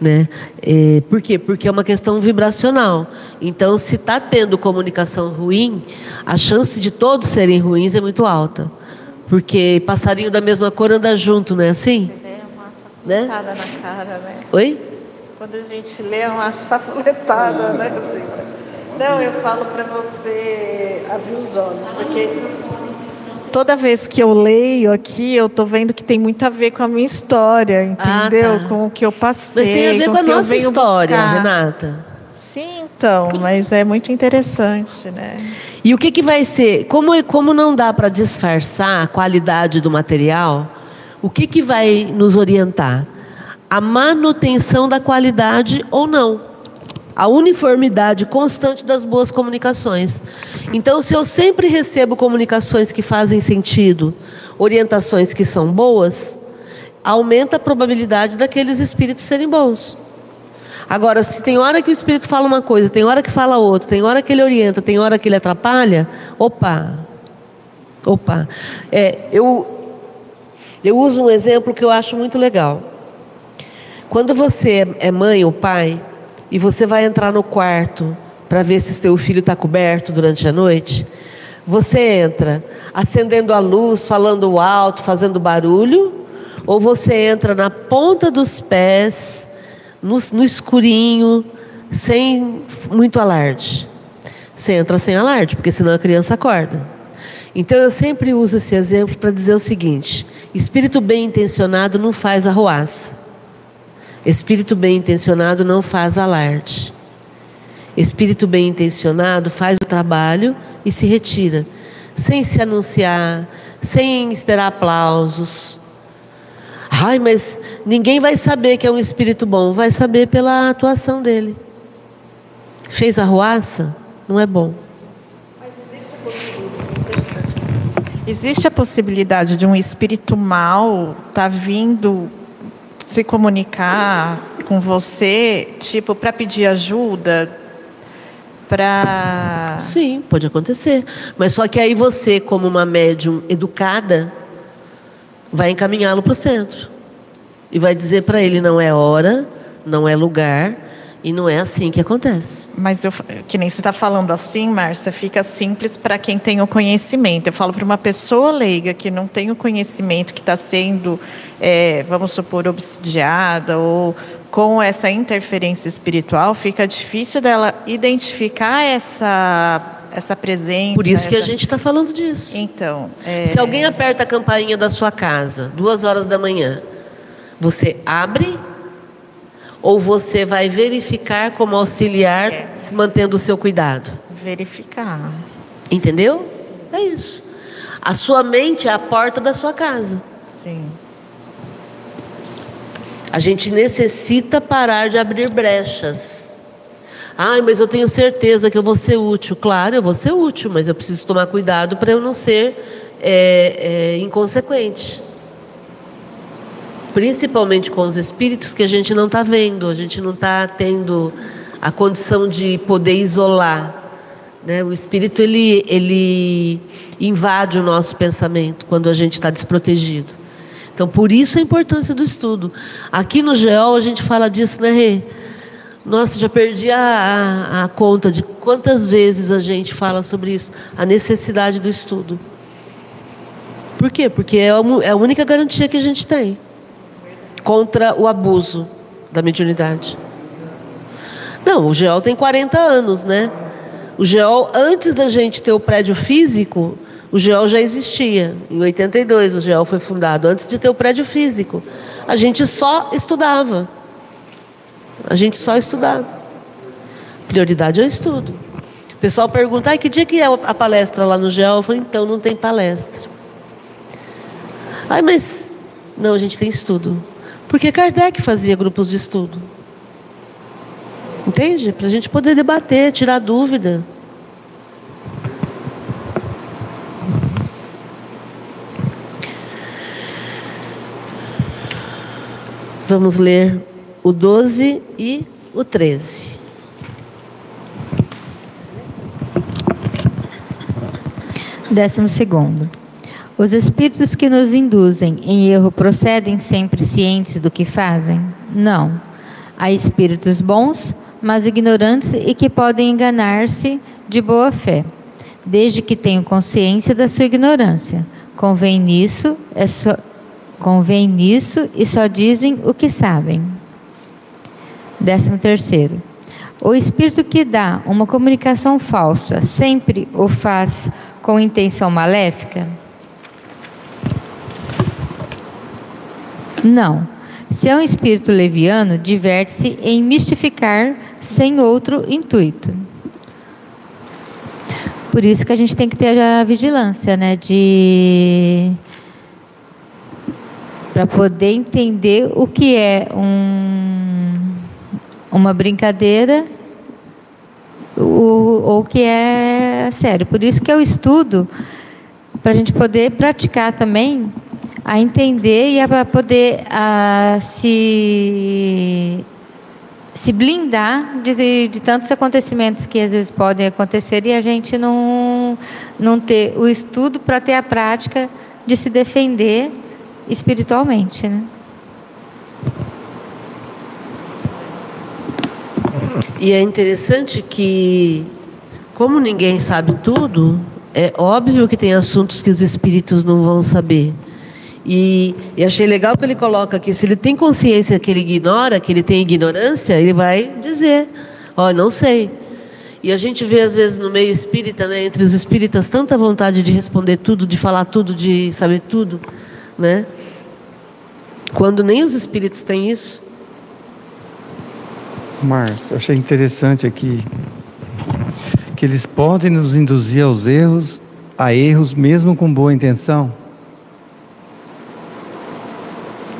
Né? É, por quê? Porque é uma questão vibracional. Então, se está tendo comunicação ruim, a chance de todos serem ruins é muito alta. Porque passarinho da mesma cor anda junto, não é assim? É uma Né? na cara, né? Oi? Quando a gente lê, é uma safuletada, né? Assim. Não, eu falo para você abrir os olhos, porque toda vez que eu leio aqui, eu tô vendo que tem muito a ver com a minha história, Ah, entendeu? tá. Com o que eu passei. Mas tem a ver com com a nossa história, buscar. Renata. Sim, então, mas é muito interessante, né? E o que, que vai ser? Como, como não dá para disfarçar a qualidade do material, o que, que vai nos orientar? A manutenção da qualidade ou não. A uniformidade constante das boas comunicações. Então, se eu sempre recebo comunicações que fazem sentido, orientações que são boas, aumenta a probabilidade daqueles espíritos serem bons. Agora, se tem hora que o espírito fala uma coisa, tem hora que fala outra, tem hora que ele orienta, tem hora que ele atrapalha, opa, opa. É, eu, eu uso um exemplo que eu acho muito legal. Quando você é mãe ou pai e você vai entrar no quarto para ver se seu filho está coberto durante a noite, você entra acendendo a luz, falando alto, fazendo barulho, ou você entra na ponta dos pés, no, no escurinho, sem muito alarde. Você entra sem alarde, porque senão a criança acorda. Então eu sempre uso esse exemplo para dizer o seguinte: espírito bem intencionado não faz arruaça. Espírito bem intencionado não faz alarde. Espírito bem intencionado faz o trabalho e se retira, sem se anunciar, sem esperar aplausos. Ai, mas ninguém vai saber que é um espírito bom, vai saber pela atuação dele. Fez arruaça? Não é bom. Existe a possibilidade de um espírito mal estar vindo se comunicar com você, tipo, para pedir ajuda, para. Sim, pode acontecer. Mas só que aí você, como uma médium educada, vai encaminhá-lo para o centro. E vai dizer para ele: não é hora, não é lugar, e não é assim que acontece. Mas eu, que nem você está falando assim, Márcia, fica simples para quem tem o conhecimento. Eu falo para uma pessoa leiga que não tem o conhecimento, que está sendo, é, vamos supor, obsidiada ou com essa interferência espiritual, fica difícil dela identificar essa essa presença. Por isso que a essa- gente está falando disso. Então, é, Se alguém aperta a campainha da sua casa, duas horas da manhã, você abre ou você vai verificar como auxiliar, se mantendo o seu cuidado? verificar. Entendeu? É isso. A sua mente é a porta da sua casa. Sim. A gente necessita parar de abrir brechas. Ai, mas eu tenho certeza que eu vou ser útil. Claro, eu vou ser útil, mas eu preciso tomar cuidado para eu não ser é, é, inconsequente. Principalmente com os espíritos que a gente não está vendo, a gente não está tendo a condição de poder isolar. Né? O espírito ele, ele invade o nosso pensamento quando a gente está desprotegido. Então, por isso a importância do estudo. Aqui no GEOL a gente fala disso, né, Rê? Nossa, já perdi a, a, a conta de quantas vezes a gente fala sobre isso, a necessidade do estudo. Por quê? Porque é a, é a única garantia que a gente tem contra o abuso da mediunidade. Não, o GEOL tem 40 anos, né? O GEOL, antes da gente ter o prédio físico, o GEOL já existia. Em 82 o GEOL foi fundado, antes de ter o prédio físico. A gente só estudava. A gente só estudava. Prioridade é o estudo. O pessoal pergunta, "Ai, que dia que é a palestra lá no GEOL? Eu falei, então não tem palestra. Ai, mas não, a gente tem estudo. Porque Kardec fazia grupos de estudo. Entende? Para a gente poder debater, tirar dúvida. Vamos ler o 12 e o 13. Décimo segundo. Os espíritos que nos induzem em erro procedem sempre cientes do que fazem? Não. Há espíritos bons, mas ignorantes e que podem enganar-se de boa fé, desde que tenham consciência da sua ignorância. Convém nisso, é só, convém nisso e só dizem o que sabem. Décimo terceiro. O espírito que dá uma comunicação falsa sempre o faz com intenção maléfica? Não. Se é um espírito leviano, diverte-se em mistificar sem outro intuito. Por isso que a gente tem que ter a vigilância, né? De para poder entender o que é um, uma brincadeira ou o que é sério. Por isso que eu estudo para a gente poder praticar também a entender e a poder a, se se blindar de, de, tantos acontecimentos que às vezes podem acontecer e a gente não, não ter o estudo para ter a prática de se defender espiritualmente. Né? E é interessante que, como ninguém sabe tudo, é óbvio que tem assuntos que os espíritos não vão saber. E, e, achei legal que ele coloca aqui, se ele tem consciência que ele ignora, que ele tem ignorância, ele vai dizer, ó, oh, não sei. E a gente vê às vezes no meio espírita, né, entre os espíritas, tanta vontade de responder tudo, de falar tudo, de saber tudo, né? Quando nem os espíritos têm isso. Márcio, achei interessante aqui que eles podem nos induzir aos erros, a erros mesmo com boa intenção.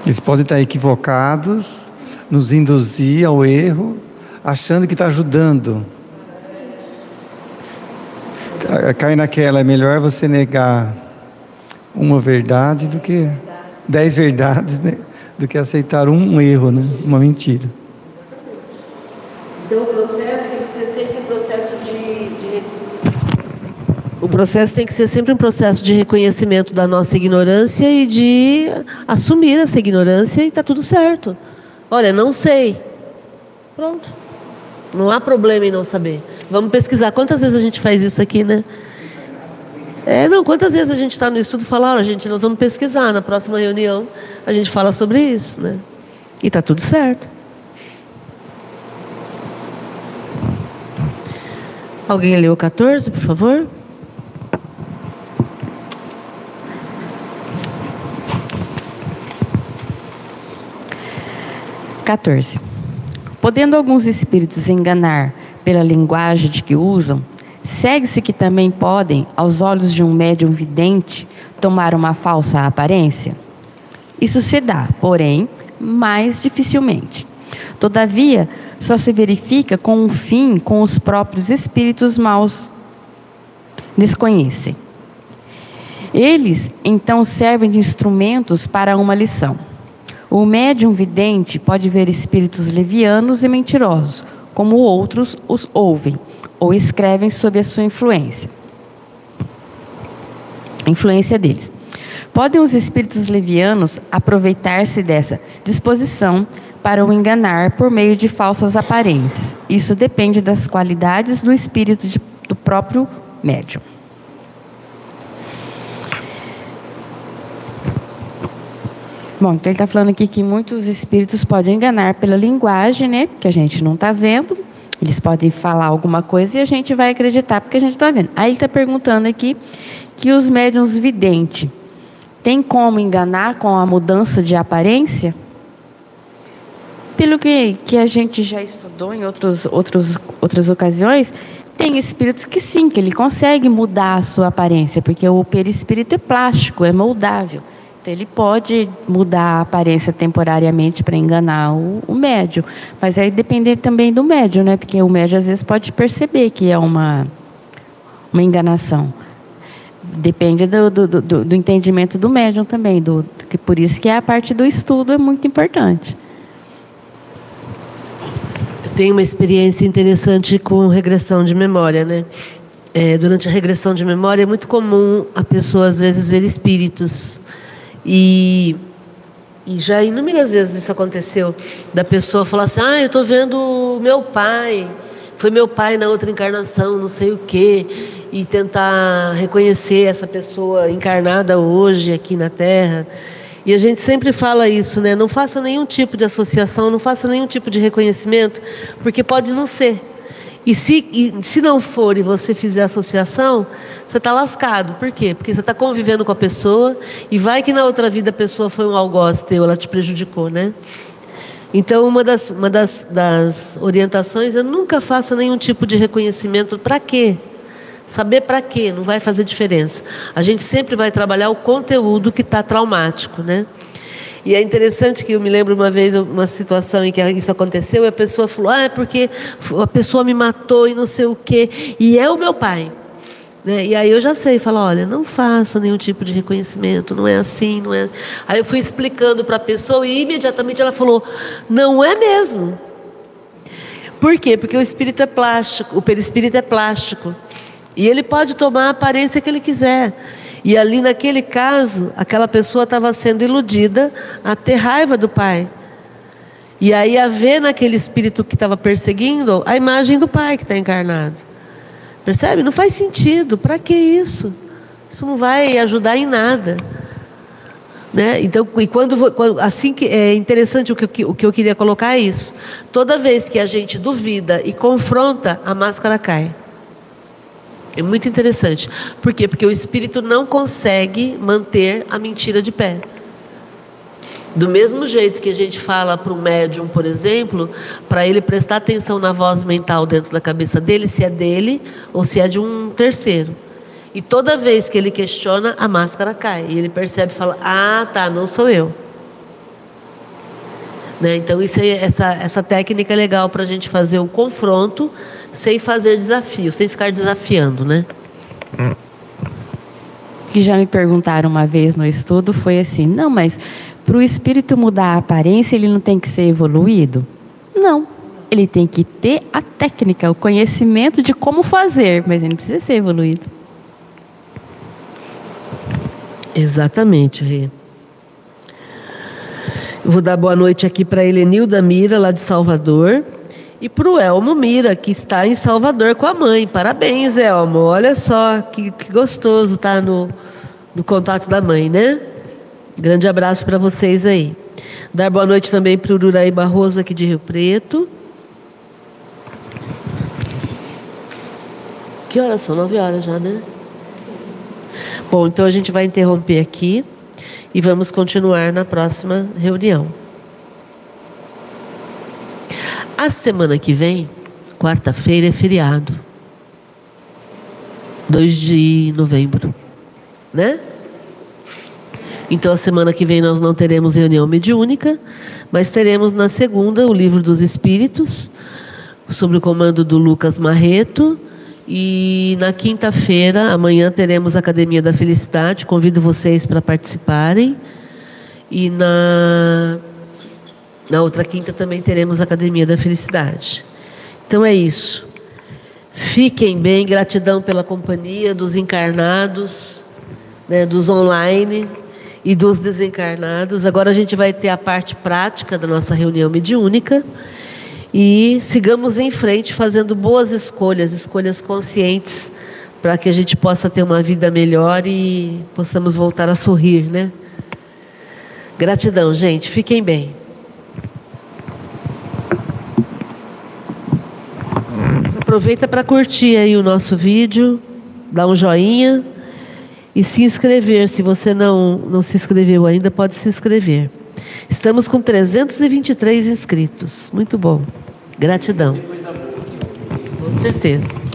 Eles podem estar equivocados, nos induzir ao erro, achando que está ajudando. Cai naquela, é melhor você negar uma verdade do que dez verdades, né? do que aceitar um erro, né? uma mentira. Então o processo tem que ser sempre um processo de, de o processo tem que ser sempre um processo de reconhecimento da nossa ignorância e de assumir essa ignorância e está tudo certo. Olha, não sei. Pronto. Não há problema em não saber. Vamos pesquisar. Quantas vezes a gente faz isso aqui, né? É, não, quantas vezes a gente está no estudo e fala, olha, gente, nós vamos pesquisar. Na próxima reunião a gente fala sobre isso, né? E está tudo certo. Alguém leu o 14, por favor? 14. Podendo alguns espíritos enganar pela linguagem de que usam, segue-se que também podem, aos olhos de um médium vidente, tomar uma falsa aparência? Isso se dá, porém, mais dificilmente. Todavia, só se verifica com um fim com os próprios espíritos maus desconhecem. Eles, então, servem de instrumentos para uma lição. O médium vidente pode ver espíritos levianos e mentirosos, como outros os ouvem ou escrevem sob a sua influência. influência deles. Podem os espíritos levianos aproveitar-se dessa disposição para o enganar por meio de falsas aparências. Isso depende das qualidades do espírito de, do próprio médium. Bom, então ele está falando aqui que muitos espíritos podem enganar pela linguagem, né? Que a gente não está vendo. Eles podem falar alguma coisa e a gente vai acreditar porque a gente está vendo. Aí ele está perguntando aqui que os médiums videntes têm como enganar com a mudança de aparência? Pelo que, que a gente já estudou em outros, outros, outras ocasiões, tem espíritos que sim, que ele consegue mudar a sua aparência, porque o perispírito é plástico, é moldável. Ele pode mudar a aparência temporariamente para enganar o, o médio, mas aí depende também do médio, né? Porque o médio às vezes pode perceber que é uma, uma enganação. Depende do, do, do, do entendimento do médium também, do, que por isso que a parte do estudo é muito importante. tenho uma experiência interessante com regressão de memória, né? É, durante a regressão de memória é muito comum a pessoa às vezes ver espíritos e e já inúmeras vezes isso aconteceu da pessoa falar assim, ah, eu estou vendo meu pai, foi meu pai na outra encarnação, não sei o quê, e tentar reconhecer essa pessoa encarnada hoje aqui na Terra. E a gente sempre fala isso, né? Não faça nenhum tipo de associação, não faça nenhum tipo de reconhecimento, porque pode não ser. E se, e se não for e você fizer associação, você está lascado. Por quê? Porque você está convivendo com a pessoa e vai que na outra vida a pessoa foi um algoz teu, ela te prejudicou, né? Então, uma das, uma das, das orientações é nunca faça nenhum tipo de reconhecimento. Para quê? Saber para quê não vai fazer diferença. A gente sempre vai trabalhar o conteúdo que está traumático, né? E é interessante que eu me lembro uma vez uma situação em que isso aconteceu e a pessoa falou: "Ah, é porque a pessoa me matou e não sei o quê, e é o meu pai". Né? E aí eu já sei, falo, olha, não faça nenhum tipo de reconhecimento, não é assim, não é. Aí eu fui explicando para a pessoa e imediatamente ela falou, não é mesmo. Por quê? Porque o espírito é plástico, o perispírito é plástico. E ele pode tomar a aparência que ele quiser. E ali naquele caso, aquela pessoa estava sendo iludida a ter raiva do pai. E aí a ver naquele espírito que estava perseguindo a imagem do pai que está encarnado. Percebe? Não faz sentido. Para que isso? Isso não vai ajudar em nada. Né? Então, e quando, quando, assim que é interessante o que, o que eu queria colocar é isso. Toda vez que a gente duvida e confronta, a máscara cai. É muito interessante. Por quê? Porque o espírito não consegue manter a mentira de pé. Do mesmo jeito que a gente fala para o médium, por exemplo, para ele prestar atenção na voz mental dentro da cabeça dele, se é dele ou se é de um terceiro. E toda vez que ele questiona, a máscara cai. E ele percebe e fala: Ah, tá, não sou eu. Né? Então, isso é, essa, essa técnica é legal para a gente fazer o confronto sem fazer desafio, sem ficar desafiando. Né? Que já me perguntaram uma vez no estudo foi assim: não, mas para o espírito mudar a aparência, ele não tem que ser evoluído? Não. Ele tem que ter a técnica, o conhecimento de como fazer, mas ele não precisa ser evoluído. Exatamente, Rê. Vou dar boa noite aqui para Helenilda Mira, lá de Salvador. E para o Elmo Mira, que está em Salvador com a mãe. Parabéns, Elmo. Olha só que, que gostoso estar tá no, no contato da mãe, né? Grande abraço para vocês aí. Dar boa noite também para o Ururaí Barroso, aqui de Rio Preto. Que horas são? Nove horas já, né? Bom, então a gente vai interromper aqui e vamos continuar na próxima reunião. A semana que vem, quarta-feira, é feriado. 2 de novembro, né? Então, a semana que vem nós não teremos reunião mediúnica, mas teremos na segunda o Livro dos Espíritos, sob o comando do Lucas Marreto. E na quinta-feira, amanhã, teremos a Academia da Felicidade. Convido vocês para participarem. E na, na outra quinta também teremos a Academia da Felicidade. Então é isso. Fiquem bem, gratidão pela companhia dos encarnados, né, dos online e dos desencarnados. Agora a gente vai ter a parte prática da nossa reunião mediúnica e sigamos em frente fazendo boas escolhas, escolhas conscientes, para que a gente possa ter uma vida melhor e possamos voltar a sorrir, né? Gratidão, gente. Fiquem bem. Aproveita para curtir aí o nosso vídeo, dá um joinha e se inscrever. Se você não, não se inscreveu ainda, pode se inscrever. Estamos com 323 inscritos. Muito bom. Gratidão. Com certeza.